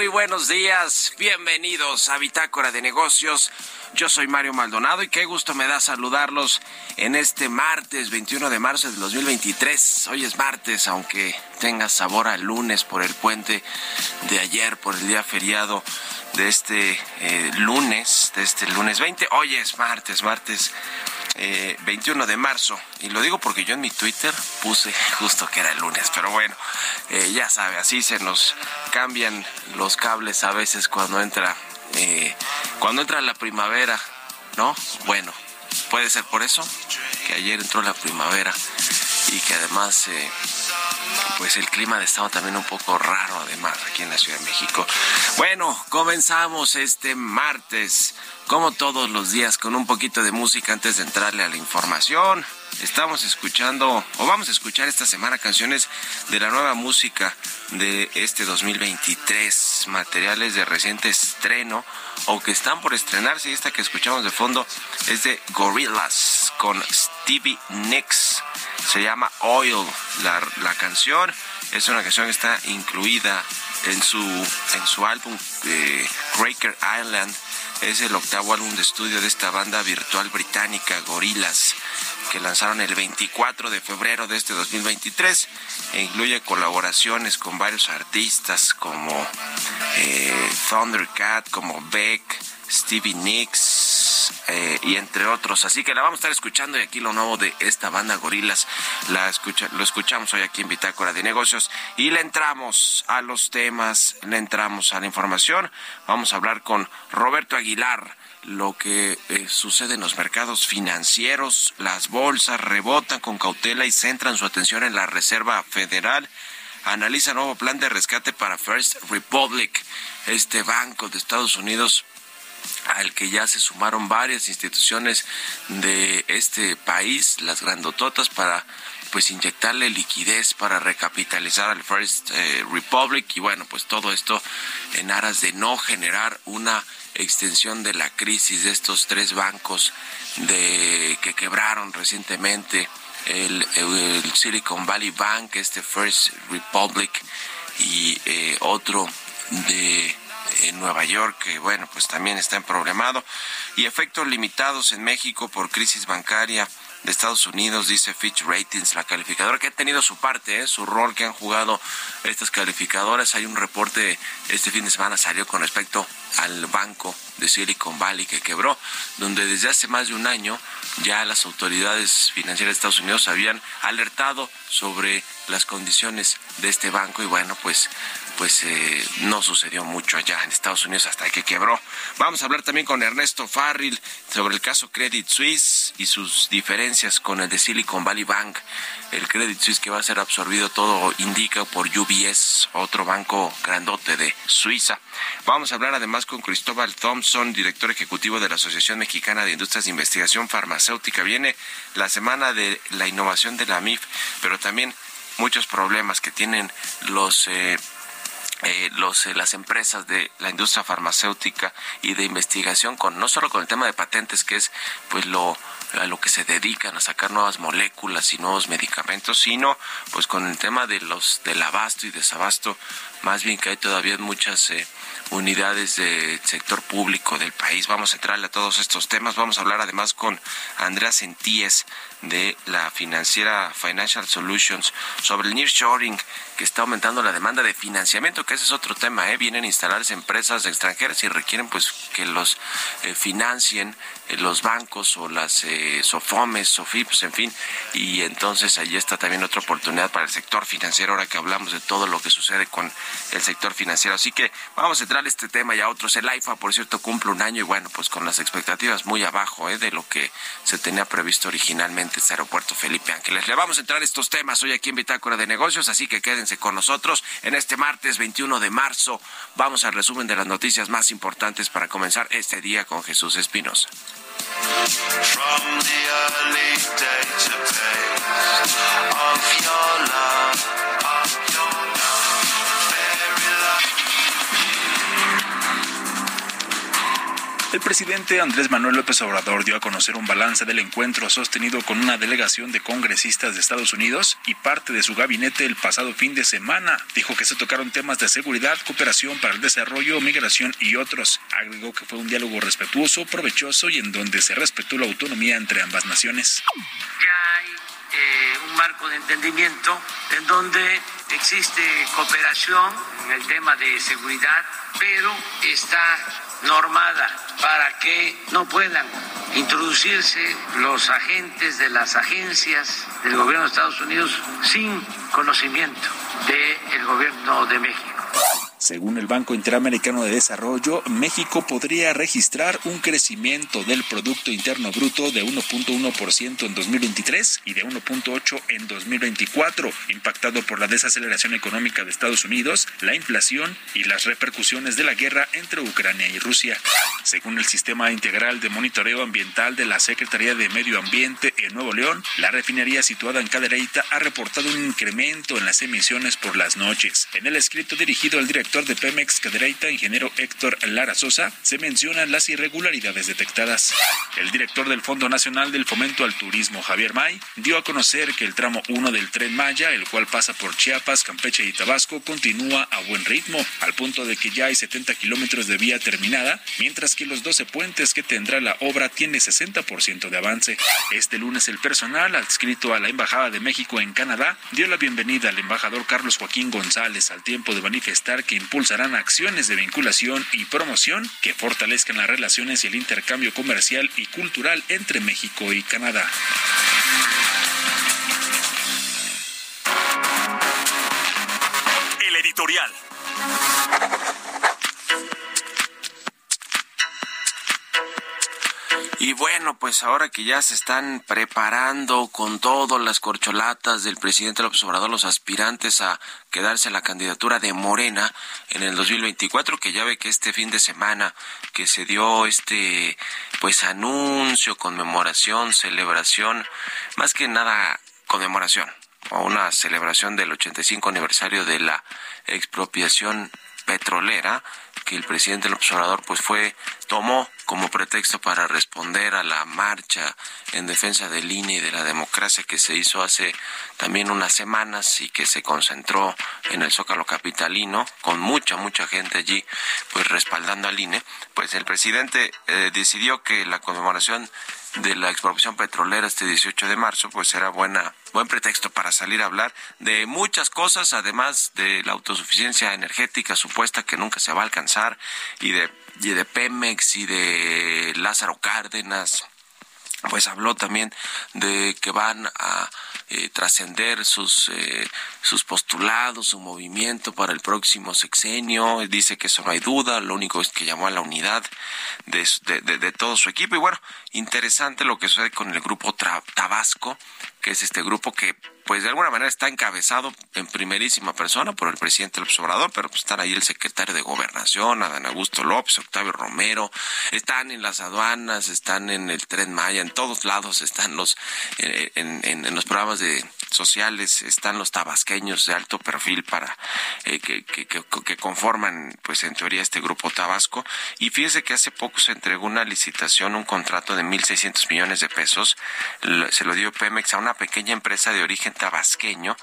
Muy buenos días. Bienvenidos a Bitácora de Negocios. Yo soy Mario Maldonado y qué gusto me da saludarlos en este martes 21 de marzo del 2023. Hoy es martes, aunque tenga sabor a lunes por el puente de ayer, por el día feriado de este eh, lunes, de este lunes 20. Hoy es martes, martes eh, 21 de marzo. Y lo digo porque yo en mi Twitter puse justo que era el lunes. Pero bueno, eh, ya sabe, así se nos cambian los cables a veces cuando entra, eh, cuando entra la primavera, ¿no? Bueno, puede ser por eso que ayer entró la primavera y que además eh, pues el clima estaba también un poco raro además aquí en la Ciudad de México. Bueno, comenzamos este martes como todos los días con un poquito de música antes de entrarle a la información. Estamos escuchando o vamos a escuchar esta semana canciones de la nueva música de este 2023, materiales de reciente estreno o que están por estrenarse y esta que escuchamos de fondo es de Gorillaz con Stevie Nicks se llama Oil la, la canción es una canción que está incluida en su en su álbum eh, Island es el octavo álbum de estudio de esta banda virtual británica Gorillaz que lanzaron el 24 de febrero de este 2023 e incluye colaboraciones con varios artistas como eh, Thundercat, como Beck, Stevie Nicks eh, y entre otros. Así que la vamos a estar escuchando y aquí lo nuevo de esta banda Gorilas la escucha, lo escuchamos hoy aquí en Bitácora de Negocios y le entramos a los temas, le entramos a la información. Vamos a hablar con Roberto Aguilar lo que eh, sucede en los mercados financieros, las bolsas rebotan con cautela y centran su atención en la Reserva Federal. Analiza nuevo plan de rescate para First Republic, este banco de Estados Unidos al que ya se sumaron varias instituciones de este país, las grandototas, para pues inyectarle liquidez para recapitalizar al First eh, Republic. Y bueno, pues todo esto en aras de no generar una extensión de la crisis de estos tres bancos de que quebraron recientemente el, Silicon Valley Bank, este First Republic y eh, otro de en Nueva York, que bueno, pues también está en problemado, y efectos limitados en México por crisis bancaria de Estados Unidos, dice Fitch Ratings, la calificadora que ha tenido su parte, ¿eh? su rol que han jugado estas calificadoras. Hay un reporte este fin de semana salió con respecto al banco de Silicon Valley que quebró, donde desde hace más de un año ya las autoridades financieras de Estados Unidos habían alertado sobre las condiciones de este banco y bueno, pues pues eh, no sucedió mucho allá en Estados Unidos hasta que quebró. Vamos a hablar también con Ernesto Farril sobre el caso Credit Suisse y sus diferencias con el de Silicon Valley Bank. El Credit Suisse que va a ser absorbido todo indica por UBS, otro banco grandote de Suiza. Vamos a hablar además con Cristóbal Thompson, director ejecutivo de la Asociación Mexicana de Industrias de Investigación Farmacéutica. Viene la semana de la innovación de la MIF, pero también muchos problemas que tienen los eh, eh, los, eh, las empresas de la industria farmacéutica y de investigación con no solo con el tema de patentes que es pues lo a lo que se dedican a sacar nuevas moléculas y nuevos medicamentos sino pues con el tema de los del abasto y desabasto más bien que hay todavía muchas eh, unidades del sector público del país. Vamos a entrarle a todos estos temas. Vamos a hablar además con Andrea Sentíes de la financiera Financial Solutions sobre el nearshoring que está aumentando la demanda de financiamiento, que ese es otro tema, ¿eh? vienen a instalarse empresas extranjeras y requieren pues que los eh, financien eh, los bancos o las eh, SOFOMES, SOFIPS, en fin, y entonces allí está también otra oportunidad para el sector financiero ahora que hablamos de todo lo que sucede con el sector financiero. Así que vamos a entrar a este tema y a otros. El AIFA, por cierto, cumple un año y bueno, pues con las expectativas muy abajo ¿eh? de lo que se tenía previsto originalmente este aeropuerto Felipe Ángeles. Le vamos a entrar a estos temas hoy aquí en Bitácora de Negocios, así que quédense con nosotros en este martes 21 de marzo. Vamos al resumen de las noticias más importantes para comenzar este día con Jesús Espinosa. El presidente Andrés Manuel López Obrador dio a conocer un balance del encuentro sostenido con una delegación de congresistas de Estados Unidos y parte de su gabinete el pasado fin de semana. Dijo que se tocaron temas de seguridad, cooperación para el desarrollo, migración y otros. Agregó que fue un diálogo respetuoso, provechoso y en donde se respetó la autonomía entre ambas naciones. Eh, un marco de entendimiento en donde existe cooperación en el tema de seguridad, pero está normada para que no puedan introducirse los agentes de las agencias del gobierno de Estados Unidos sin conocimiento del gobierno de México. Según el Banco Interamericano de Desarrollo, México podría registrar un crecimiento del Producto Interno Bruto de 1.1% en 2023 y de 1.8% en 2024, impactado por la desaceleración económica de Estados Unidos, la inflación y las repercusiones de la guerra entre Ucrania y Rusia. Según el Sistema Integral de Monitoreo Ambiental de la Secretaría de Medio Ambiente en Nuevo León, la refinería situada en Cadereyta ha reportado un incremento en las emisiones por las noches. En el escrito dirigido al director de Pemex Cadereyta, ingeniero Héctor Lara Sosa, se mencionan las irregularidades detectadas. El director del Fondo Nacional del Fomento al Turismo, Javier May, dio a conocer que el tramo 1 del tren Maya, el cual pasa por Chiapas, Campeche y Tabasco, continúa a buen ritmo, al punto de que ya hay 70 kilómetros de vía terminada, mientras que los 12 puentes que tendrá la obra tiene 60% de avance. Este lunes el personal adscrito a la Embajada de México en Canadá dio la bienvenida al embajador Carlos Joaquín González al tiempo de manifestar que impulsarán acciones de vinculación y promoción que fortalezcan las relaciones y el intercambio comercial y cultural entre México y Canadá. El editorial. Y bueno, pues ahora que ya se están preparando con todas las corcholatas del presidente López Obrador, los aspirantes a quedarse a la candidatura de Morena en el 2024, que ya ve que este fin de semana que se dio este pues anuncio, conmemoración, celebración, más que nada conmemoración o una celebración del 85 aniversario de la expropiación petrolera que el presidente López Obrador pues fue tomó como pretexto para responder a la marcha en defensa del INE y de la democracia que se hizo hace también unas semanas y que se concentró en el Zócalo Capitalino con mucha, mucha gente allí pues respaldando al INE, pues el presidente eh, decidió que la conmemoración de la expropiación petrolera este 18 de marzo, pues era buena, buen pretexto para salir a hablar de muchas cosas, además de la autosuficiencia energética supuesta que nunca se va a alcanzar y de, y de Pemex y de Lázaro Cárdenas. Pues habló también de que van a eh, trascender sus, eh, sus postulados, su movimiento para el próximo sexenio. Dice que eso no hay duda, lo único es que llamó a la unidad de, de, de todo su equipo. Y bueno, interesante lo que sucede con el grupo Tabasco, que es este grupo que pues de alguna manera está encabezado en primerísima persona por el presidente López Obrador, pero pues están ahí el secretario de Gobernación, Adán Augusto López, Octavio Romero, están en las aduanas, están en el Tren Maya, en todos lados están los, eh, en, los programas de sociales, están los tabasqueños de alto perfil para eh, que, que, que, que conforman, pues en teoría, este grupo Tabasco. Y fíjese que hace poco se entregó una licitación, un contrato de 1.600 millones de pesos, se lo dio Pemex a una pequeña empresa de origen tabasqueño,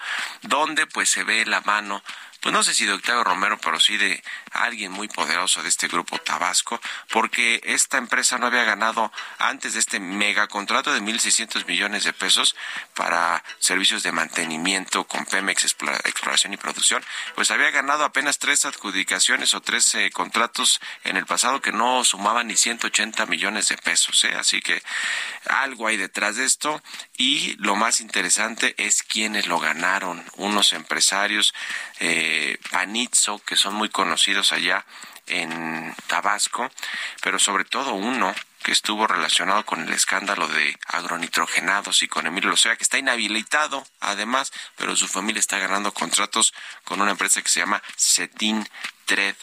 donde pues se ve la mano pues no sé si de Octavio Romero, pero sí de alguien muy poderoso de este grupo Tabasco, porque esta empresa no había ganado antes de este mega contrato de 1.600 millones de pesos para servicios de mantenimiento con Pemex Exploración y Producción, pues había ganado apenas tres adjudicaciones o tres eh, contratos en el pasado que no sumaban ni 180 millones de pesos, ¿eh? así que algo hay detrás de esto y lo más interesante es quiénes lo ganaron, unos empresarios eh, Panizzo, que son muy conocidos allá en Tabasco, pero sobre todo uno que estuvo relacionado con el escándalo de agronitrogenados y con Emilio Lozoya, que está inhabilitado además, pero su familia está ganando contratos con una empresa que se llama Cetin Tred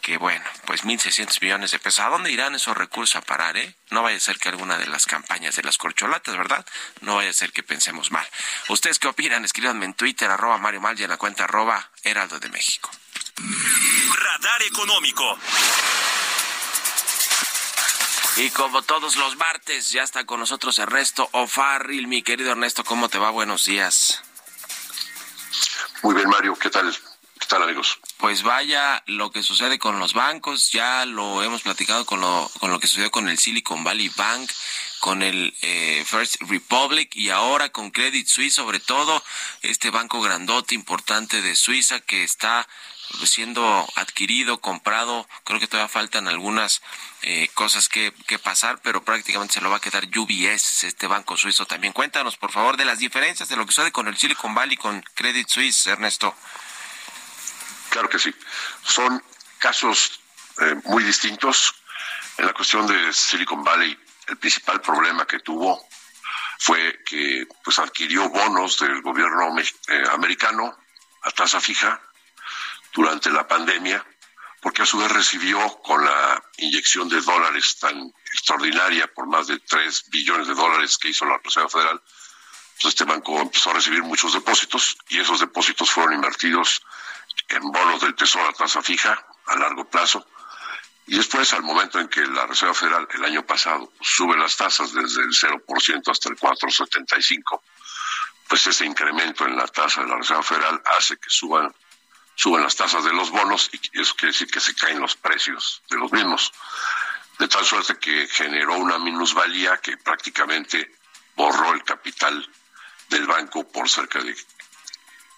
que bueno, pues 1.600 millones de pesos. ¿A dónde irán esos recursos a parar, eh? No vaya a ser que alguna de las campañas de las corcholatas, ¿verdad? No vaya a ser que pensemos mal. ¿Ustedes qué opinan? Escríbanme en Twitter, arroba Mario Mal y en la cuenta arroba Heraldo de México. Radar Económico. Y como todos los martes, ya está con nosotros Ernesto O'Farrill. Mi querido Ernesto, ¿cómo te va? Buenos días. Muy bien, Mario. ¿Qué tal? Pues vaya lo que sucede con los bancos, ya lo hemos platicado con lo, con lo que sucedió con el Silicon Valley Bank, con el eh, First Republic y ahora con Credit Suisse, sobre todo este banco grandote importante de Suiza que está siendo adquirido, comprado, creo que todavía faltan algunas eh, cosas que, que pasar, pero prácticamente se lo va a quedar UBS, este banco suizo también. Cuéntanos, por favor, de las diferencias de lo que sucede con el Silicon Valley, con Credit Suisse, Ernesto. Claro que sí. Son casos eh, muy distintos. En la cuestión de Silicon Valley, el principal problema que tuvo fue que pues adquirió bonos del gobierno eh, americano a tasa fija durante la pandemia, porque a su vez recibió con la inyección de dólares tan extraordinaria por más de 3 billones de dólares que hizo la Reserva Federal, pues este banco empezó a recibir muchos depósitos y esos depósitos fueron invertidos en bonos del Tesoro a tasa fija a largo plazo. Y después, al momento en que la Reserva Federal el año pasado sube las tasas desde el 0% hasta el 4,75, pues ese incremento en la tasa de la Reserva Federal hace que suban, suban las tasas de los bonos y eso quiere decir que se caen los precios de los mismos. De tal suerte que generó una minusvalía que prácticamente borró el capital del banco por cerca de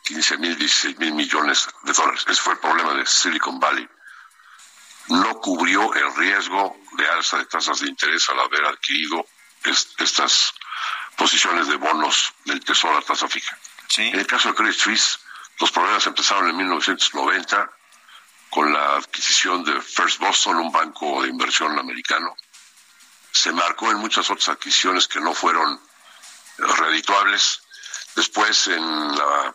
15 mil, 16 mil millones de dólares. Ese fue el problema de Silicon Valley. No cubrió el riesgo de alza de tasas de interés al haber adquirido estas posiciones de bonos del Tesoro a tasa fija. ¿Sí? En el caso de Credit Suisse, los problemas empezaron en 1990 con la adquisición de First Boston, un banco de inversión americano. Se marcó en muchas otras adquisiciones que no fueron redituables. Después, en la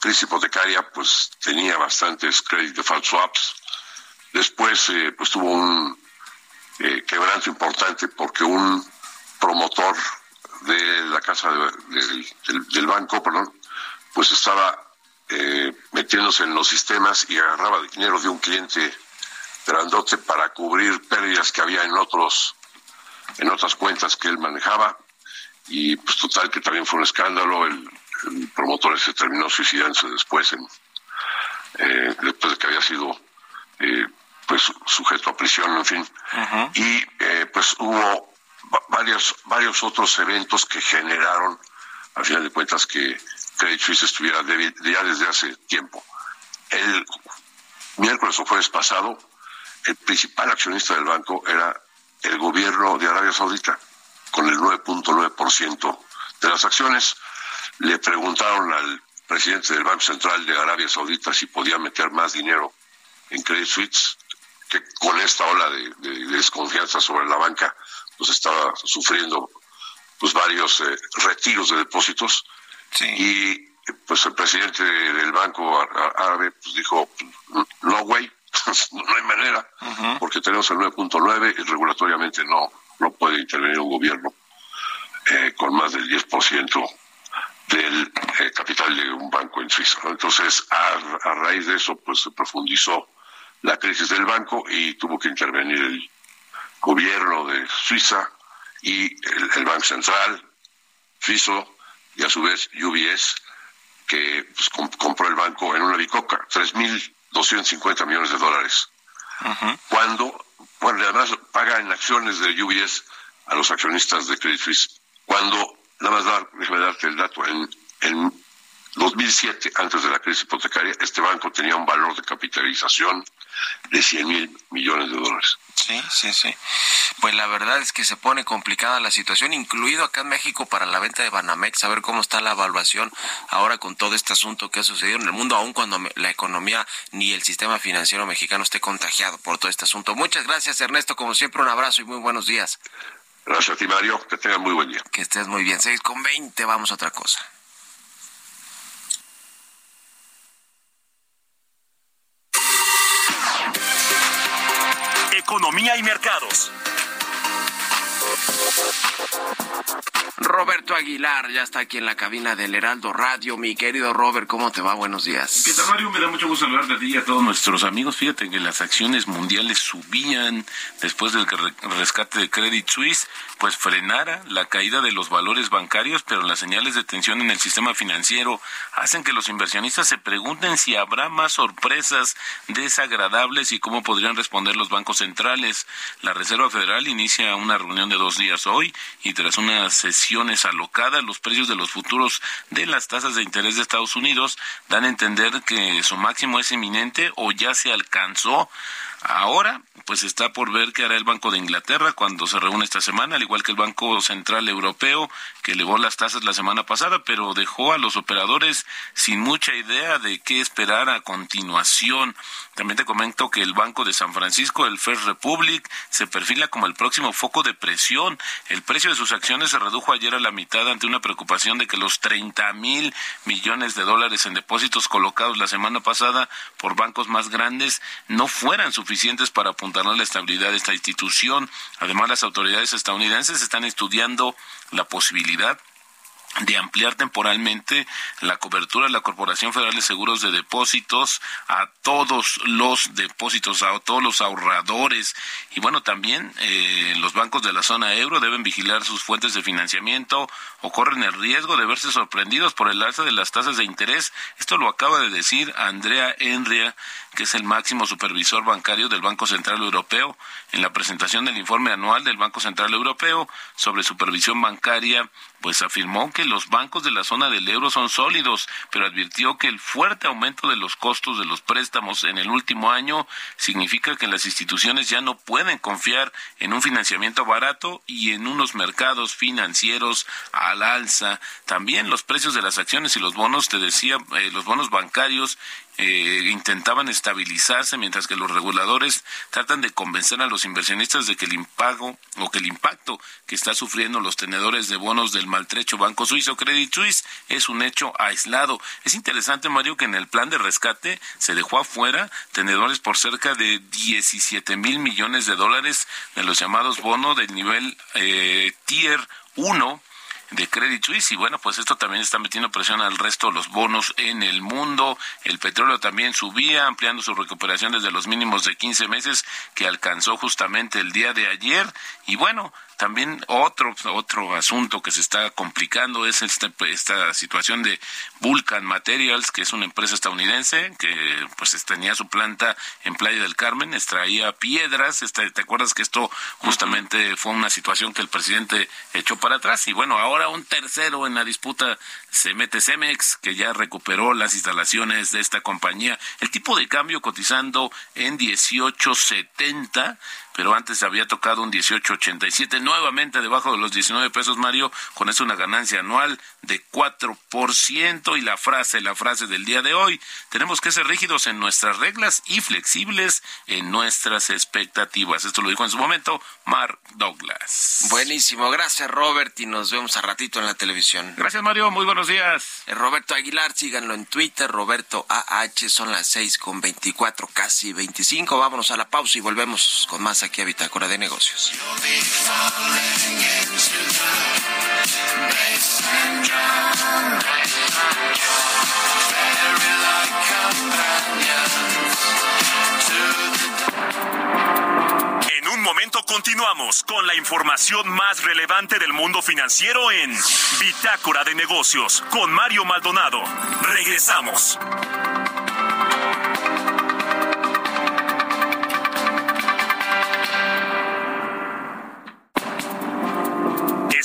crisis hipotecaria, pues tenía bastantes credit default swaps. Después, eh, pues tuvo un eh, quebranto importante porque un promotor de la casa de, de, del, del, banco, perdón, pues estaba eh, metiéndose en los sistemas y agarraba dinero de un cliente grandote para cubrir pérdidas que había en otros en otras cuentas que él manejaba y pues total que también fue un escándalo el, promotor se terminó suicidándose después en eh, después de que había sido eh, pues sujeto a prisión en fin. Y eh, pues hubo varios varios otros eventos que generaron al final de cuentas que Credit Suisse estuviera ya desde hace tiempo. El miércoles o jueves pasado el principal accionista del banco era el gobierno de Arabia Saudita, con el 9.9% de las acciones. Le preguntaron al presidente del Banco Central de Arabia Saudita si podía meter más dinero en Credit Suisse, que con esta ola de, desconfianza sobre la banca, pues estaba sufriendo pues varios eh, retiros de depósitos. Y pues el presidente del banco árabe pues dijo, no way, no hay manera, porque tenemos el 9.9 y regulatoriamente no, no puede intervenir un gobierno eh, con más del 10% del eh, capital de un banco en Suiza. Entonces, a, raíz de eso, pues se profundizó la crisis del banco y tuvo que intervenir el gobierno de Suiza y el, Banco Central, FISO, y a su vez UBS, que pues, compró el banco en una bicoca, tres mil 250 millones de dólares. Cuando, bueno, además paga en acciones de UBS a los accionistas de Credit Suisse. Cuando, nada más dar, déjame darte el dato, en, en 2007, antes de la crisis hipotecaria, este banco tenía un valor de capitalización de 100 mil millones de dólares. Sí, sí, sí. Pues la verdad es que se pone complicada la situación, incluido acá en México para la venta de Banamex, a ver cómo está la evaluación ahora con todo este asunto que ha sucedido en el mundo, aun cuando la economía ni el sistema financiero mexicano esté contagiado por todo este asunto. Muchas gracias, Ernesto. Como siempre, un abrazo y muy buenos días. Gracias a ti, Mario. Que tengas muy buen día. Que estés muy bien. 6 con 20, vamos a otra cosa. Economía y mercados. Roberto Aguilar ya está aquí en la cabina del Heraldo Radio. Mi querido Robert, ¿cómo te va? Buenos días. ¿Qué tal, Mario? Me da mucho gusto saludarte a ti y a todos nuestros amigos. Fíjate que las acciones mundiales subían después del rescate de Credit Suisse, pues frenara la caída de los valores bancarios, pero las señales de tensión en el sistema financiero hacen que los inversionistas se pregunten si habrá más sorpresas desagradables y cómo podrían responder los bancos centrales. La Reserva Federal inicia una reunión de dos días hoy y tras una sesión alocadas, los precios de los futuros de las tasas de interés de Estados Unidos dan a entender que su máximo es inminente o ya se alcanzó. Ahora, pues está por ver qué hará el Banco de Inglaterra cuando se reúne esta semana, al igual que el Banco Central Europeo, que elevó las tasas la semana pasada, pero dejó a los operadores sin mucha idea de qué esperar a continuación. También te comento que el Banco de San Francisco, el First Republic, se perfila como el próximo foco de presión. El precio de sus acciones se redujo ayer a la mitad ante una preocupación de que los 30 mil millones de dólares en depósitos colocados la semana pasada por bancos más grandes no fueran suficientes para apuntalar la estabilidad de esta institución. Además, las autoridades estadounidenses están estudiando la posibilidad de ampliar temporalmente la cobertura de la Corporación Federal de Seguros de Depósitos a todos los depósitos, a todos los ahorradores. Y bueno, también eh, los bancos de la zona euro deben vigilar sus fuentes de financiamiento o corren el riesgo de verse sorprendidos por el alza de las tasas de interés. Esto lo acaba de decir Andrea Enria, que es el máximo supervisor bancario del Banco Central Europeo, en la presentación del informe anual del Banco Central Europeo sobre supervisión bancaria, pues afirmó que los bancos de la zona del euro son sólidos, pero advirtió que el fuerte aumento de los costos de los préstamos en el último año significa que las instituciones ya no pueden confiar en un financiamiento barato y en unos mercados financieros al alza. También los precios de las acciones y los bonos, te decía, eh, los bonos bancarios eh, intentaban estabilizarse mientras que los reguladores tratan de convencer a los inversionistas de que el impago o que el impacto que está sufriendo los tenedores de bonos del maltrecho Banco Suizo Credit Suisse es un hecho aislado. Es interesante, Mario, que en el plan de rescate se dejó afuera tenedores por cerca de 17 mil millones de dólares de los llamados bonos del nivel eh, Tier 1 de Credit Suisse y bueno, pues esto también está metiendo presión al resto de los bonos en el mundo. El petróleo también subía, ampliando su recuperación desde los mínimos de 15 meses que alcanzó justamente el día de ayer y bueno, también otro, otro asunto que se está complicando es esta, esta situación de Vulcan Materials, que es una empresa estadounidense que pues tenía su planta en Playa del Carmen, extraía piedras. Este, ¿Te acuerdas que esto justamente fue una situación que el presidente echó para atrás? Y bueno, ahora un tercero en la disputa se mete Cemex, que ya recuperó las instalaciones de esta compañía. El tipo de cambio cotizando en 1870 pero antes había tocado un 18.87, nuevamente debajo de los 19 pesos, Mario, con eso una ganancia anual de 4%. Y la frase, la frase del día de hoy, tenemos que ser rígidos en nuestras reglas y flexibles en nuestras expectativas. Esto lo dijo en su momento Mark Douglas. Buenísimo, gracias Robert y nos vemos a ratito en la televisión. Gracias Mario, muy buenos días. Eh, Roberto Aguilar, síganlo en Twitter, Roberto AH, son las 6 con 24, casi 25. Vámonos a la pausa y volvemos con más aquí a Bitácora de Negocios. En un momento continuamos con la información más relevante del mundo financiero en Bitácora de Negocios con Mario Maldonado. Regresamos.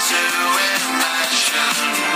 to imagine.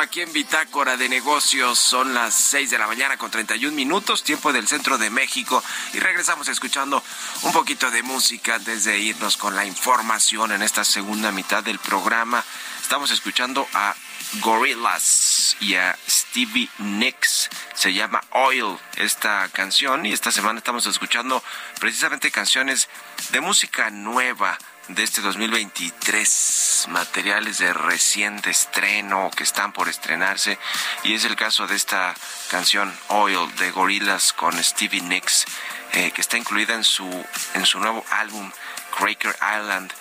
Aquí en Bitácora de Negocios. Son las 6 de la mañana con 31 minutos, tiempo del centro de México. Y regresamos escuchando un poquito de música antes de irnos con la información en esta segunda mitad del programa. Estamos escuchando a Gorillaz y a Stevie Nicks. Se llama Oil esta canción y esta semana estamos escuchando precisamente canciones de música nueva de este 2023, materiales de reciente estreno que están por estrenarse y es el caso de esta canción Oil de Gorillaz con Stevie Nicks eh, que está incluida en su en su nuevo álbum Cracker Island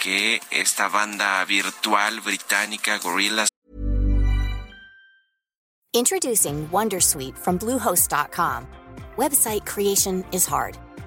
que esta banda virtual británica Gorillaz Introducing Wondersuite from Bluehost.com. Website creation is hard,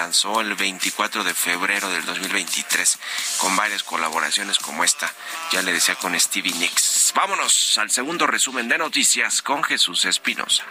lanzó el 24 de febrero del 2023 con varias colaboraciones como esta. Ya le decía con Stevie Nicks. Vámonos al segundo resumen de noticias con Jesús Espinosa.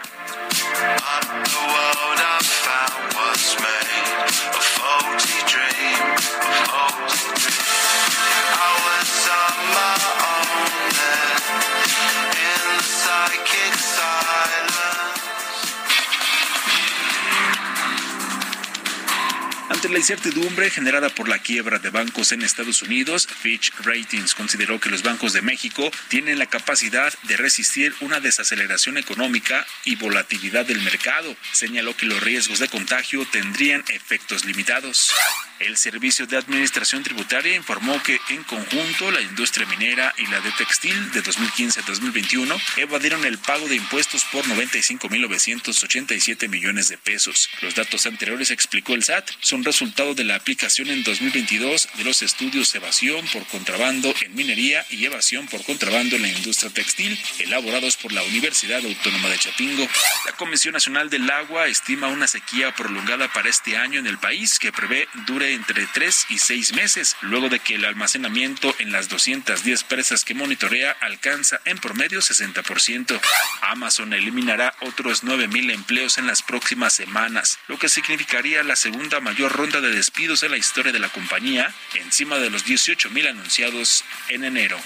Ante la incertidumbre generada por la quiebra de bancos en Estados Unidos, Fitch Ratings consideró que los bancos de México tienen la capacidad de resistir una desaceleración económica y volatilidad del mercado. Señaló que los riesgos de contagio tendrían efectos limitados. El Servicio de Administración Tributaria informó que en conjunto la industria minera y la de textil de 2015 a 2021 evadieron el pago de impuestos por 95.987 millones de pesos. Los datos anteriores, explicó el SAT, son resultado de la aplicación en 2022 de los estudios evasión por contrabando en minería y evasión por contrabando en la industria textil elaborados por la Universidad Autónoma de Chapingo. La Comisión Nacional del Agua estima una sequía prolongada para este año en el país que prevé dure entre 3 y 6 meses, luego de que el almacenamiento en las 210 presas que monitorea alcanza en promedio 60%. Amazon eliminará otros 9.000 empleos en las próximas semanas, lo que significaría la segunda mayor ronda de despidos en la historia de la compañía, encima de los 18.000 anunciados en enero.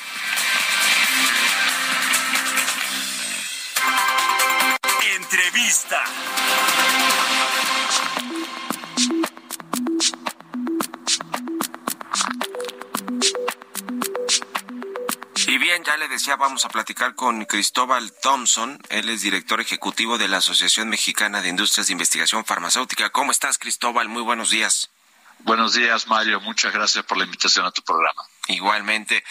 Entrevista. Bien, ya le decía, vamos a platicar con Cristóbal Thompson. Él es director ejecutivo de la Asociación Mexicana de Industrias de Investigación Farmacéutica. ¿Cómo estás, Cristóbal? Muy buenos días. Buenos días, Mario. Muchas gracias por la invitación a tu programa. Igualmente.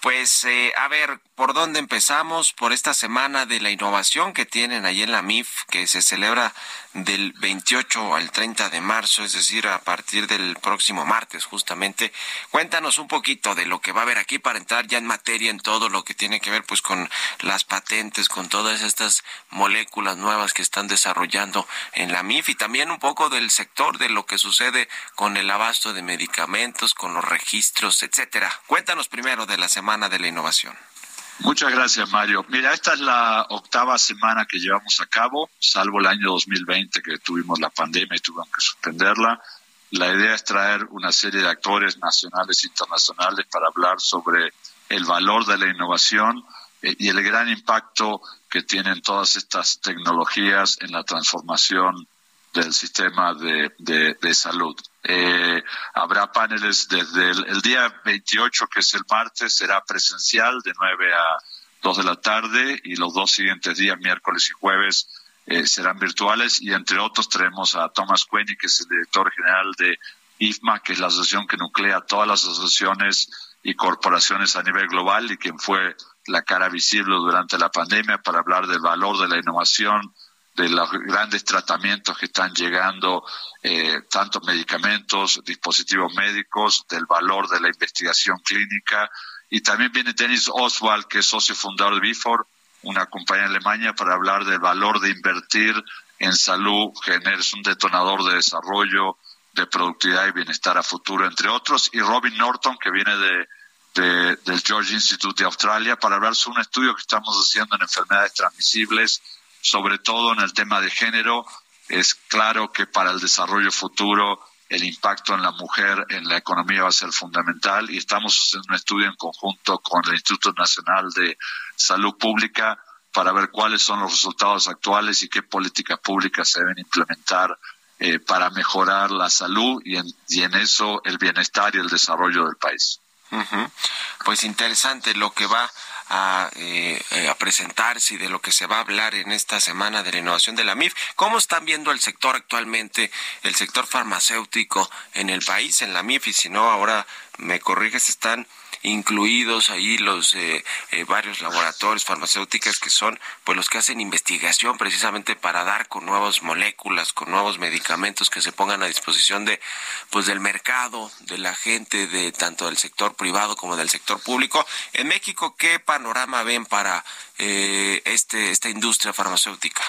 Pues, eh, a ver, ¿por dónde empezamos? Por esta semana de la innovación que tienen ahí en la MIF, que se celebra del 28 al 30 de marzo, es decir, a partir del próximo martes, justamente. Cuéntanos un poquito de lo que va a haber aquí para entrar ya en materia en todo lo que tiene que ver, pues, con las patentes, con todas estas moléculas nuevas que están desarrollando en la MIF y también un poco del sector de lo que sucede con el abasto de medicamentos, con los registros, etcétera. Cuéntanos primero de la semana de la Innovación. Muchas gracias, Mario. Mira, esta es la octava semana que llevamos a cabo, salvo el año 2020 que tuvimos la pandemia y tuvimos que suspenderla. La idea es traer una serie de actores nacionales e internacionales para hablar sobre el valor de la innovación eh, y el gran impacto que tienen todas estas tecnologías en la transformación del sistema de, de, salud. Eh, habrá paneles desde el, día 28, que es el martes, será presencial de 9 a 2 de la tarde y los dos siguientes días, miércoles y jueves, eh, serán virtuales y entre otros tenemos a Thomas Quenney, que es el director general de IFMA, que es la asociación que nuclea todas las asociaciones y corporaciones a nivel global y quien fue la cara visible durante la pandemia para hablar del valor de la innovación, de los grandes tratamientos que están llegando, eh, tantos medicamentos, dispositivos médicos, del valor de la investigación clínica. Y también viene Dennis Oswald, que es socio fundador de Bifor, una compañía alemana, para hablar del valor de invertir en salud, que es un detonador de desarrollo, de productividad y bienestar a futuro, entre otros. Y Robin Norton, que viene de, de, del George Institute de Australia, para hablar sobre un estudio que estamos haciendo en enfermedades transmisibles sobre todo en el tema de género. Es claro que para el desarrollo futuro el impacto en la mujer en la economía va a ser fundamental y estamos haciendo un estudio en conjunto con el Instituto Nacional de Salud Pública para ver cuáles son los resultados actuales y qué políticas públicas se deben implementar eh, para mejorar la salud y en, y en, eso el bienestar y el desarrollo del país. Pues interesante lo que va a, eh, a, presentarse y de lo que se va a hablar en esta semana de la innovación de la MIF. ¿Cómo están viendo el sector actualmente, el sector farmacéutico en el país, en la MIF? Y si no, ahora me corriges, están incluidos ahí los eh, eh, varios laboratorios farmacéuticos que son pues los que hacen investigación precisamente para dar con nuevas moléculas, con nuevos medicamentos que se pongan a disposición de pues del mercado, de la gente de tanto del sector privado como del sector público. En México, ¿qué panorama ven para eh, este esta industria farmacéutica?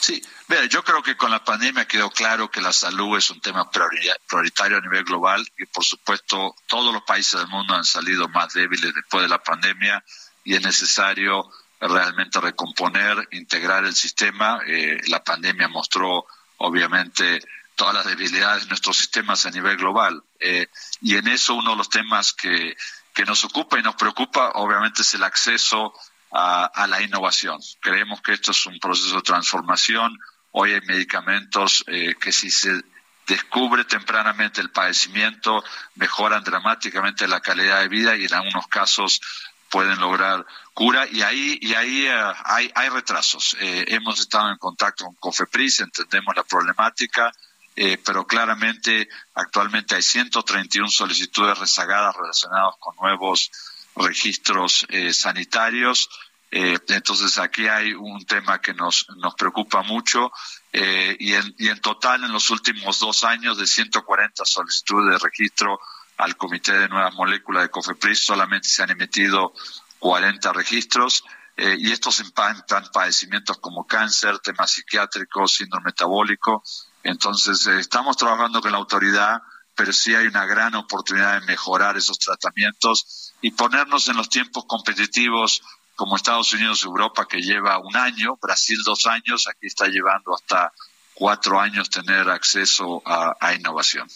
Sí, Mira, yo creo que con la pandemia quedó claro que la salud es un tema prioritario a nivel global y por supuesto todos los países del mundo han salido más débiles después de la pandemia y es necesario realmente recomponer, integrar el sistema. Eh, la pandemia mostró obviamente todas las debilidades de nuestros sistemas a nivel global eh, y en eso uno de los temas que, que nos ocupa y nos preocupa obviamente es el acceso a, a la innovación. Creemos que esto es un proceso de transformación Hoy hay medicamentos eh, que si se descubre tempranamente el padecimiento, mejoran dramáticamente la calidad de vida y en algunos casos pueden lograr cura y ahí y ahí eh, hay, hay retrasos. Eh, hemos estado en contacto con COFEPRIS, entendemos la problemática, eh, pero claramente actualmente hay 131 solicitudes rezagadas relacionadas con nuevos registros sanitarios. entonces aquí hay un tema que nos, nos preocupa mucho y, en, y en total en los últimos dos años de 140 solicitudes de registro al Comité de Nuevas Moléculas de COFEPRIS solamente se han emitido 40 registros eh, y estos impactan padecimientos como cáncer, temas psiquiátricos, síndrome metabólico. Entonces, eh, estamos trabajando con la autoridad, pero sí hay una gran oportunidad de mejorar esos tratamientos y ponernos en los tiempos competitivos como Estados Unidos y Europa, que lleva un año, Brasil dos años, aquí está llevando hasta cuatro años tener acceso a, innovación.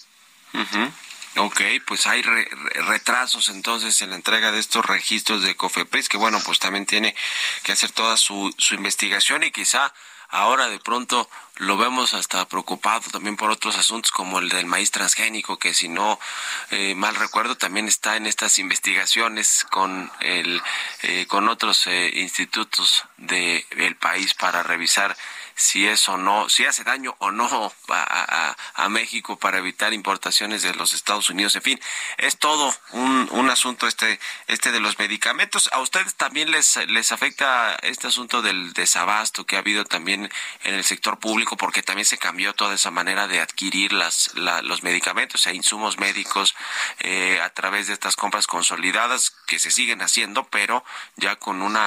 Ok, pues hay retrasos entonces en la entrega de estos registros de COFEPRIS, que bueno, pues también tiene que hacer toda su, su investigación y quizá ahora de pronto lo vemos hasta preocupado también por otros asuntos como el del maíz transgénico, que si no eh, mal recuerdo también está en estas investigaciones con el eh, con otros eh, institutos del país para revisar si eso no, si hace daño o no a, México para evitar importaciones de los Estados Unidos. En fin, es todo un, un asunto este, este de los medicamentos. ¿A ustedes también les, les afecta este asunto del desabasto que ha habido también en el sector público? Porque también se cambió toda esa manera de adquirir las, los medicamentos e insumos médicos eh, a través de estas compras consolidadas que se siguen haciendo, pero ya con un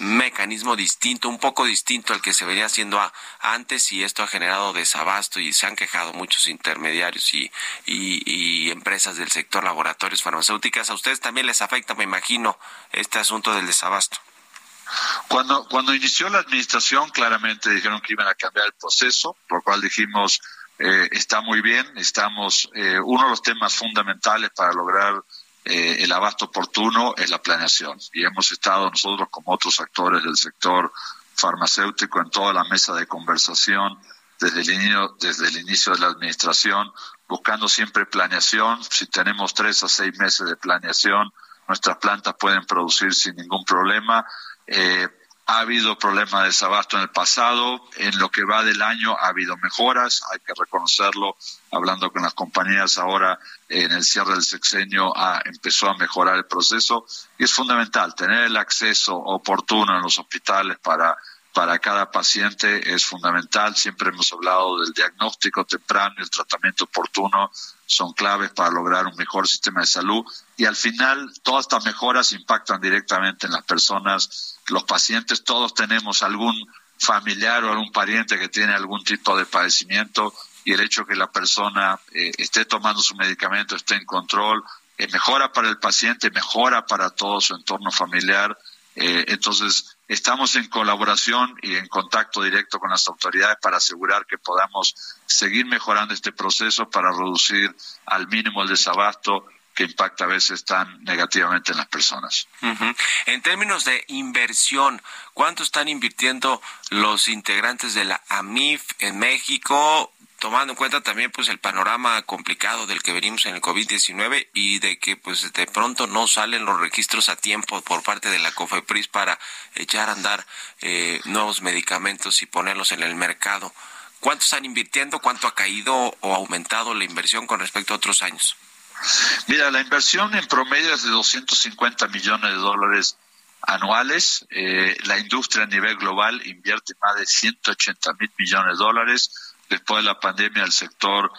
mecanismo distinto, un poco distinto al que se venía haciendo a, antes y esto ha generado desabasto y se han quejado muchos intermediarios y, empresas del sector laboratorios farmacéuticas. A ustedes también les afecta, me imagino, este asunto del desabasto. Cuando, cuando inició la administración, claramente dijeron que iban a cambiar el proceso, por lo cual dijimos, eh, está muy bien, estamos, eh, uno de los temas fundamentales para lograr eh, el abasto oportuno es la planeación. Y hemos estado nosotros, como otros actores del sector farmacéutico en toda la mesa de conversación desde el, inicio, desde el inicio de la administración, buscando siempre planeación. Si tenemos tres a seis meses de planeación, nuestras plantas pueden producir sin ningún problema. Eh, ha habido problemas de desabasto en el pasado, en lo que va del año ha habido mejoras, hay que reconocerlo, hablando con las compañías ahora en el cierre del sexenio empezó a mejorar el proceso y es fundamental tener el acceso oportuno en los hospitales para para cada paciente es fundamental. Siempre hemos hablado del diagnóstico temprano y el tratamiento oportuno son claves para lograr un mejor sistema de salud y al final todas estas mejoras impactan directamente en las personas, los pacientes, todos tenemos algún familiar o algún pariente que tiene algún tipo de padecimiento y el hecho que la persona eh, esté tomando su medicamento, esté en control, eh, mejora para el paciente, mejora para todo su entorno familiar. Eh, entonces, Estamos en colaboración y en contacto directo con las autoridades para asegurar que podamos seguir mejorando este proceso para reducir al mínimo el desabasto que impacta a veces tan negativamente en las personas. En términos de inversión, ¿cuánto están invirtiendo los integrantes de la AMIF en México? Tomando en cuenta también pues el panorama complicado del que venimos en el COVID-19 y de que pues de pronto no salen los registros a tiempo por parte de la COFEPRIS para echar a andar eh, nuevos medicamentos y ponerlos en el mercado. ¿Cuánto están invirtiendo? ¿Cuánto ha caído o aumentado la inversión con respecto a otros años? Mira, la inversión en promedio es de 250 millones de dólares anuales. Eh, la industria a nivel global invierte más de 180 mil millones de dólares después de la pandemia el sector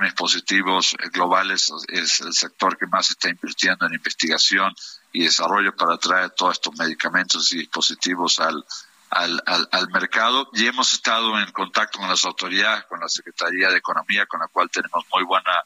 dispositivos globales es el sector que más está invirtiendo en investigación y desarrollo para traer todos estos medicamentos y dispositivos al, al, al, mercado. Y hemos estado en contacto con las autoridades, con la Secretaría de Economía, con la cual tenemos muy buena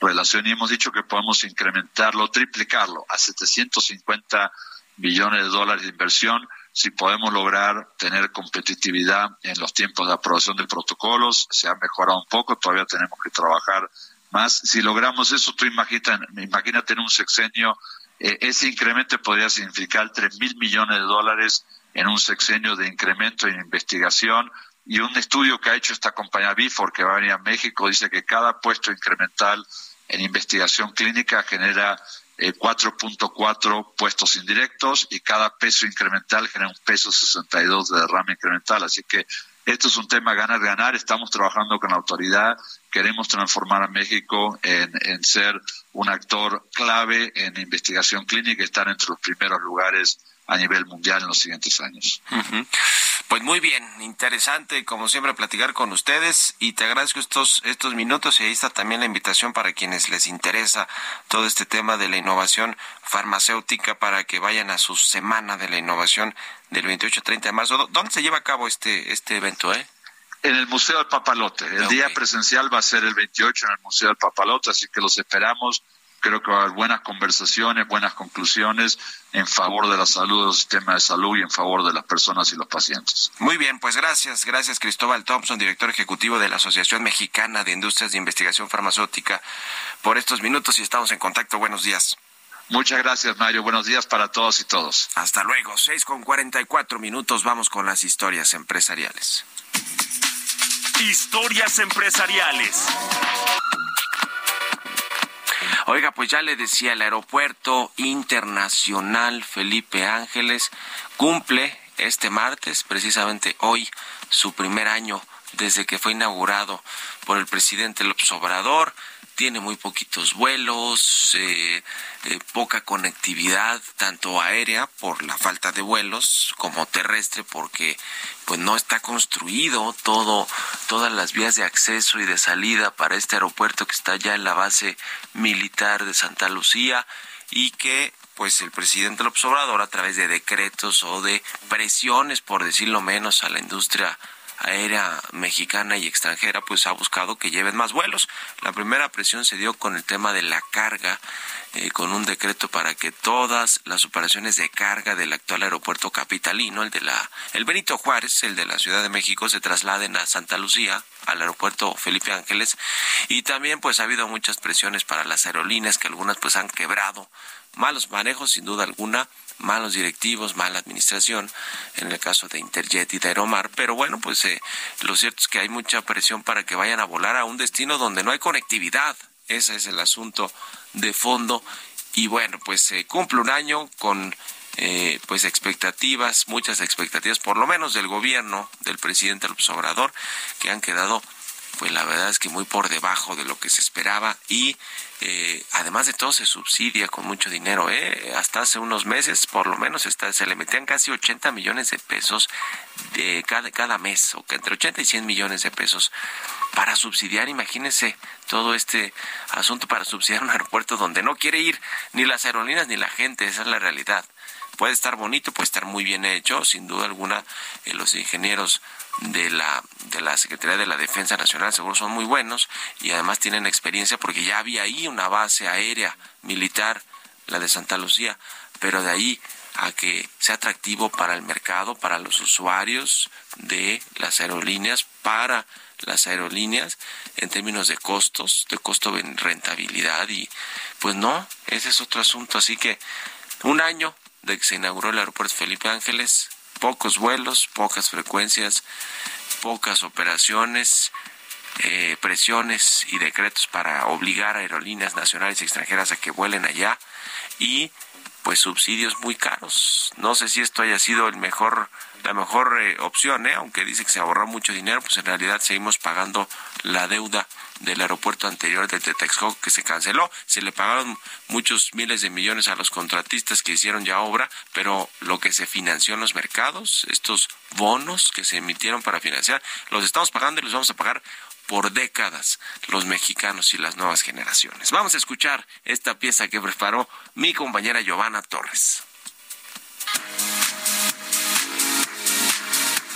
relación y hemos dicho que podemos incrementarlo, triplicarlo a 750 millones de dólares de inversión si podemos lograr tener competitividad en los tiempos de aprobación de protocolos, se ha mejorado un poco, todavía tenemos que trabajar más. Si logramos eso, tú imagínate, imagínate en un sexenio, eh, ese incremento podría significar tres mil millones de dólares en un sexenio de incremento en investigación y un estudio que ha hecho esta compañía Bifor que va a venir a México dice que cada puesto incremental en investigación clínica genera 4.4 eh, puestos indirectos y cada peso incremental genera un peso 62 de derrame incremental. Así que esto es un tema ganar-ganar. Estamos trabajando con la autoridad. Queremos transformar a México en, en ser un actor clave en investigación clínica y estar entre los primeros lugares a nivel mundial en los siguientes años. Pues muy bien, interesante como siempre platicar con ustedes y te agradezco estos estos minutos y ahí está también la invitación para quienes les interesa todo este tema de la innovación farmacéutica para que vayan a su semana de la innovación del 28-30 de marzo. ¿Dónde se lleva a cabo este este evento, eh? En el Museo del Papalote. El día presencial va a ser el 28 en el Museo del Papalote, así que los esperamos creo que va a haber buenas conversaciones, buenas conclusiones en favor de la salud, del sistema de salud y en favor de las personas y los pacientes. Muy bien, pues gracias, gracias Cristóbal Thompson, director ejecutivo de la Asociación Mexicana de Industrias de Investigación Farmacéutica, por estos minutos y estamos en contacto. Buenos días. Muchas gracias, Mario. Buenos días para todos y todos. Hasta luego. Seis con cuarenta y cuatro minutos. Vamos con las historias empresariales. Historias empresariales. Oiga, pues ya le decía, el Aeropuerto Internacional Felipe Ángeles cumple este martes, precisamente hoy, su primer año desde que fue inaugurado por el presidente López Obrador tiene muy poquitos vuelos, eh, eh, poca conectividad, tanto aérea por la falta de vuelos como terrestre porque pues no está construido todo, todas las vías de acceso y de salida para este aeropuerto que está ya en la base militar de Santa Lucía y que pues el presidente López Obrador a través de decretos o de presiones, por decirlo menos, a la industria aérea mexicana y extranjera pues ha buscado que lleven más vuelos. La primera presión se dio con el tema de la carga, eh, con un decreto para que todas las operaciones de carga del actual aeropuerto capitalino, el de la el Benito Juárez, el de la Ciudad de México, se trasladen a Santa Lucía, al aeropuerto Felipe Ángeles, y también pues ha habido muchas presiones para las aerolíneas que algunas pues han quebrado, malos manejos sin duda alguna, malos directivos, mala administración, en el caso de Interjet y de Aeromar, pero bueno, pues eh, lo cierto es que hay mucha presión para que vayan a volar a un destino donde no hay conectividad, ese es el asunto de fondo, y bueno, pues se cumple un año con eh, pues expectativas, muchas expectativas, por lo menos del gobierno del presidente López Obrador, que han quedado pues la verdad es que muy por debajo de lo que se esperaba y eh, además de todo se subsidia con mucho dinero. ¿eh? Hasta hace unos meses por lo menos se le metían casi 80 millones de pesos de cada, cada mes, o que entre 80 y 100 millones de pesos para subsidiar, imagínense todo este asunto para subsidiar un aeropuerto donde no quiere ir ni las aerolíneas ni la gente, esa es la realidad. Puede estar bonito, puede estar muy bien hecho, sin duda alguna eh, los ingenieros de la, de la Secretaría de la Defensa Nacional seguro son muy buenos y además tienen experiencia porque ya había ahí una base aérea militar, la de Santa Lucía, pero de ahí a que sea atractivo para el mercado, para los usuarios de las aerolíneas, para las aerolíneas en términos de costos, de costo de rentabilidad y pues no, ese es otro asunto, así que un año de que se inauguró el aeropuerto Felipe Ángeles, pocos vuelos, pocas frecuencias, pocas operaciones, eh, presiones y decretos para obligar a aerolíneas nacionales y extranjeras a que vuelen allá y pues subsidios muy caros. No sé si esto haya sido el mejor la mejor eh, opción, ¿eh? aunque dice que se ahorró mucho dinero, pues en realidad seguimos pagando la deuda del aeropuerto anterior de Texcoco que se canceló. Se le pagaron muchos miles de millones a los contratistas que hicieron ya obra, pero lo que se financió en los mercados, estos bonos que se emitieron para financiar, los estamos pagando y los vamos a pagar por décadas los mexicanos y las nuevas generaciones. Vamos a escuchar esta pieza que preparó mi compañera Giovanna Torres.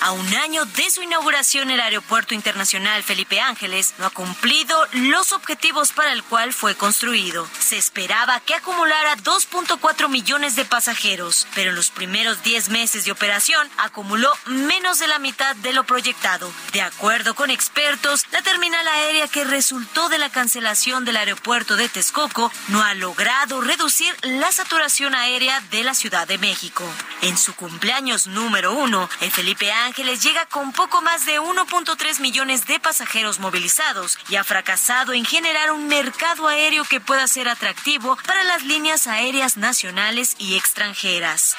A un año de su inauguración, el Aeropuerto Internacional Felipe Ángeles no ha cumplido los objetivos para el cual fue construido. Se esperaba que acumulara 2.4 millones de pasajeros, pero en los primeros 10 meses de operación acumuló menos de la mitad de lo proyectado. De acuerdo con expertos, la terminal aérea que resultó de la cancelación del aeropuerto de Texcoco no ha logrado reducir la saturación aérea de la Ciudad de México. En su cumpleaños número uno, el Felipe Ángeles Ángeles llega con poco más de 1.3 millones de pasajeros movilizados y ha fracasado en generar un mercado aéreo que pueda ser atractivo para las líneas aéreas nacionales y extranjeras.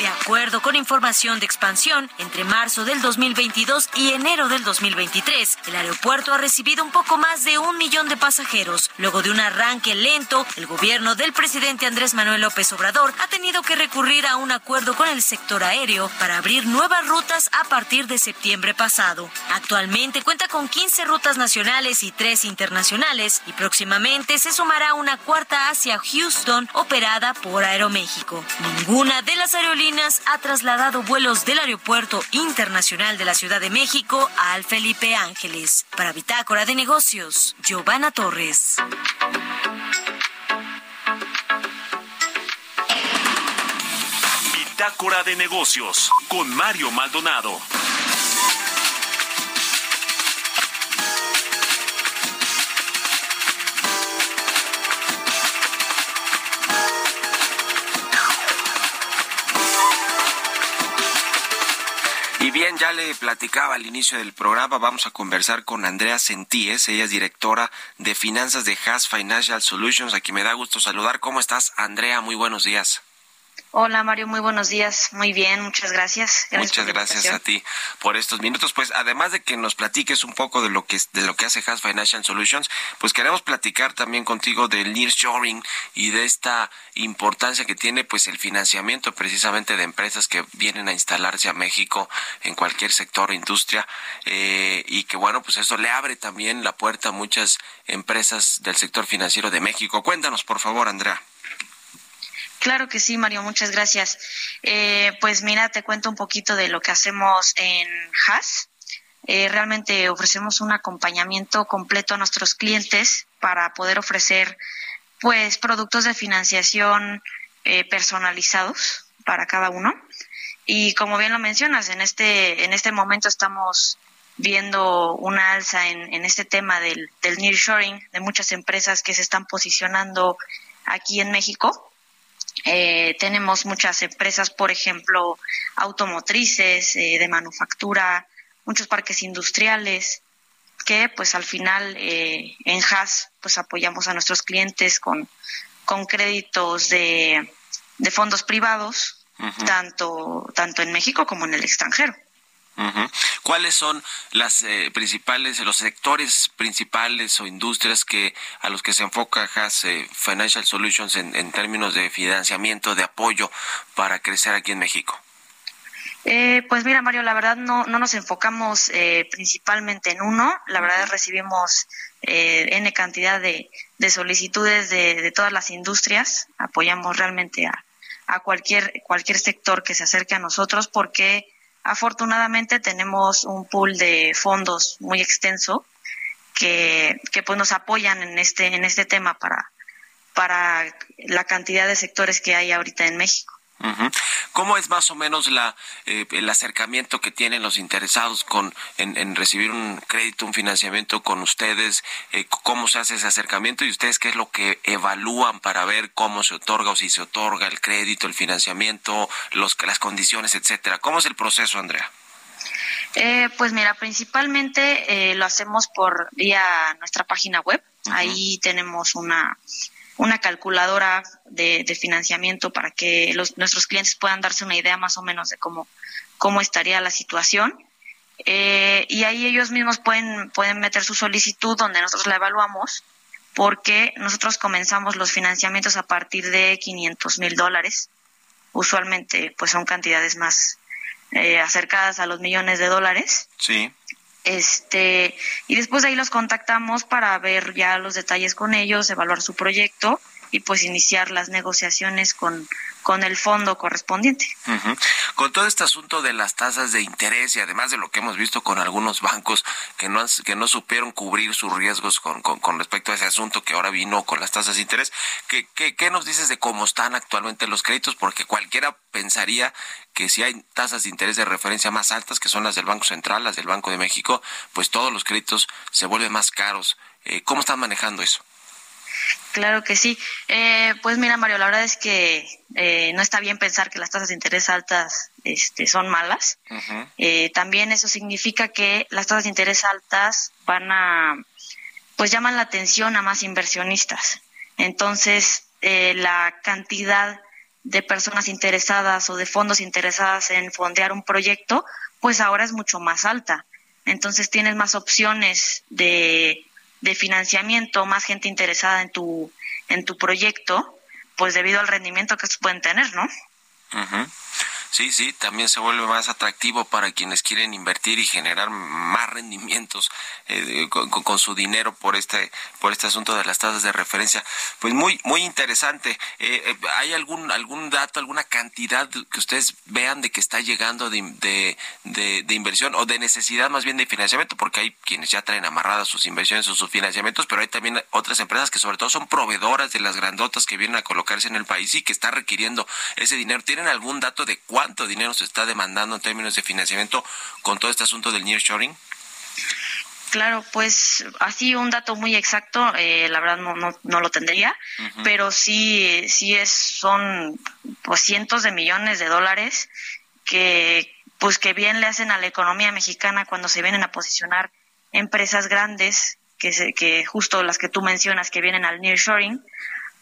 De acuerdo con información de expansión, entre marzo del 2022 y enero del 2023, el aeropuerto ha recibido un poco más de un millón de pasajeros. Luego de un arranque lento, el gobierno del presidente Andrés Manuel López Obrador ha tenido que recurrir a un acuerdo con el sector aéreo para abrir nuevas rutas a partir de septiembre pasado. Actualmente cuenta con 15 rutas nacionales y 3 internacionales y próximamente se sumará una cuarta hacia Houston operada por Aeroméxico. Ninguna de las aerolíneas ha trasladado vuelos del Aeropuerto Internacional de la Ciudad de México al Felipe Ángeles. Para Bitácora de Negocios, Giovanna Torres. Bitácora de Negocios con Mario Maldonado. Y bien, ya le platicaba al inicio del programa, vamos a conversar con Andrea Sentíes, ella es directora de finanzas de Haas Financial Solutions, a quien me da gusto saludar. ¿Cómo estás, Andrea? Muy buenos días. Hola Mario, muy buenos días. Muy bien, muchas gracias. muchas gracias a ti por estos minutos. Pues además de que nos platiques un poco de lo que de lo que hace Has Financial Solutions, pues queremos platicar también contigo del nearshoring y de esta importancia que tiene pues el financiamiento precisamente de empresas que vienen a instalarse a México en cualquier sector o industria eh, y que bueno pues eso le abre también la puerta a muchas empresas del sector financiero de México. Cuéntanos por favor, Andrea. Claro que sí, Mario, muchas gracias. Eh, pues mira, te cuento un poquito de lo que hacemos en Haas. Eh, realmente ofrecemos un acompañamiento completo a nuestros clientes para poder ofrecer pues productos de financiación eh, personalizados para cada uno. Y como bien lo mencionas, en este, en este momento estamos viendo una alza en, en este tema del, del nearshoring de muchas empresas que se están posicionando aquí en México eh, tenemos muchas empresas, por ejemplo, automotrices, eh, de manufactura, muchos parques industriales, que pues al final eh, en Haas pues apoyamos a nuestros clientes con, con créditos de, de fondos privados, tanto, tanto en México como en el extranjero. ¿Cuáles son las eh, principales, los sectores principales o industrias que a los que se enfoca Has eh, Financial Solutions en, términos de financiamiento, de apoyo para crecer aquí en México? Eh, pues mira, Mario, la verdad no, no nos enfocamos principalmente en uno. La verdad recibimos N cantidad de, solicitudes de, de, todas las industrias. Apoyamos realmente a, a cualquier, cualquier sector que se acerque a nosotros porque Afortunadamente tenemos un pool de fondos muy extenso que, que pues nos apoyan en este, en este tema para, para la cantidad de sectores que hay ahorita en México. ¿Cómo es más o menos la, eh, el acercamiento que tienen los interesados con, en, recibir un crédito, un financiamiento con ustedes? Eh, ¿Cómo se hace ese acercamiento? ¿Y ustedes qué es lo que evalúan para ver cómo se otorga o si se otorga el crédito, el financiamiento, los, las condiciones, etcétera? ¿Cómo es el proceso, Andrea? Eh, pues mira, principalmente lo hacemos por vía nuestra página web. Ahí tenemos una una calculadora de, financiamiento para que los, nuestros clientes puedan darse una idea más o menos de cómo, cómo estaría la situación. Eh, y ahí ellos mismos pueden, pueden meter su solicitud donde nosotros la evaluamos porque nosotros comenzamos los financiamientos a partir de 500 mil dólares. Usualmente pues son cantidades más eh, acercadas a los millones de dólares. Sí. Este, y después de ahí los contactamos para ver ya los detalles con ellos, evaluar su proyecto y pues iniciar las negociaciones con, con el fondo correspondiente. Con todo este asunto de las tasas de interés y además de lo que hemos visto con algunos bancos que no, que no supieron cubrir sus riesgos con, con, respecto a ese asunto que ahora vino con las tasas de interés, ¿qué, qué, qué nos dices de cómo están actualmente los créditos? Porque cualquiera pensaría que si hay tasas de interés de referencia más altas, que son las del Banco Central, las del Banco de México, pues todos los créditos se vuelven más caros. Eh, ¿Cómo están manejando eso? Claro que sí. Eh, pues mira, Mario, la verdad es que eh, no está bien pensar que las tasas de interés altas este, son malas. Eh, también eso significa que las tasas de interés altas van a, pues llaman la atención a más inversionistas. Entonces, la cantidad de personas interesadas o de fondos interesadas en fondear un proyecto, pues ahora es mucho más alta. Entonces tienes más opciones de de financiamiento, más gente interesada en tu, en tu proyecto, pues debido al rendimiento que pueden tener, ¿no? Sí, sí, también se vuelve más atractivo para quienes quieren invertir y generar más rendimientos eh, con, su dinero por este por este asunto de las tasas de referencia. Pues muy muy interesante. Eh, eh, ¿Hay algún algún dato, alguna cantidad que ustedes vean de que está llegando de, de, inversión o de necesidad más bien de financiamiento? Porque hay quienes ya traen amarradas sus inversiones o sus financiamientos, pero hay también otras empresas que sobre todo son proveedoras de las grandotas que vienen a colocarse en el país y que están requiriendo ese dinero. ¿Tienen algún dato de cuánto cuánto dinero se está demandando en términos de financiamiento con todo este asunto del nearshoring? Claro, pues así un dato muy exacto, eh, la verdad no, no, lo tendría, pero sí, sí es, son pues cientos de millones de dólares que pues que bien le hacen a la economía mexicana cuando se vienen a posicionar empresas grandes, que, que justo las que tú mencionas que vienen al nearshoring,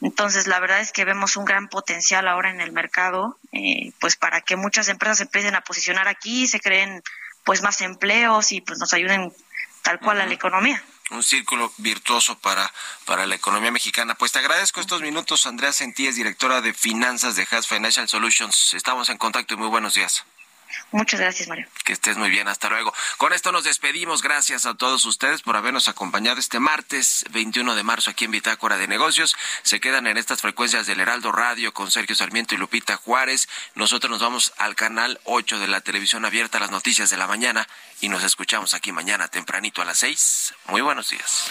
entonces, la verdad es que vemos un gran potencial ahora en el mercado, eh, pues para que muchas empresas empiecen a posicionar aquí, se creen pues más empleos y pues nos ayuden tal cual a la economía. Un círculo virtuoso para, para la economía mexicana. Pues te agradezco estos minutos, Andrea Sentíes, directora de finanzas de Has Financial Solutions. Estamos en contacto y muy buenos días. Muchas gracias, Mario. Que estés muy bien, hasta luego. Con esto nos despedimos. Gracias a todos ustedes por habernos acompañado este martes 21 de marzo aquí en Bitácora de Negocios. Se quedan en estas frecuencias del Heraldo Radio con Sergio Sarmiento y Lupita Juárez. Nosotros nos vamos al canal 8 de la televisión abierta, las noticias de la mañana, y nos escuchamos aquí mañana tempranito a las 6. Muy buenos días.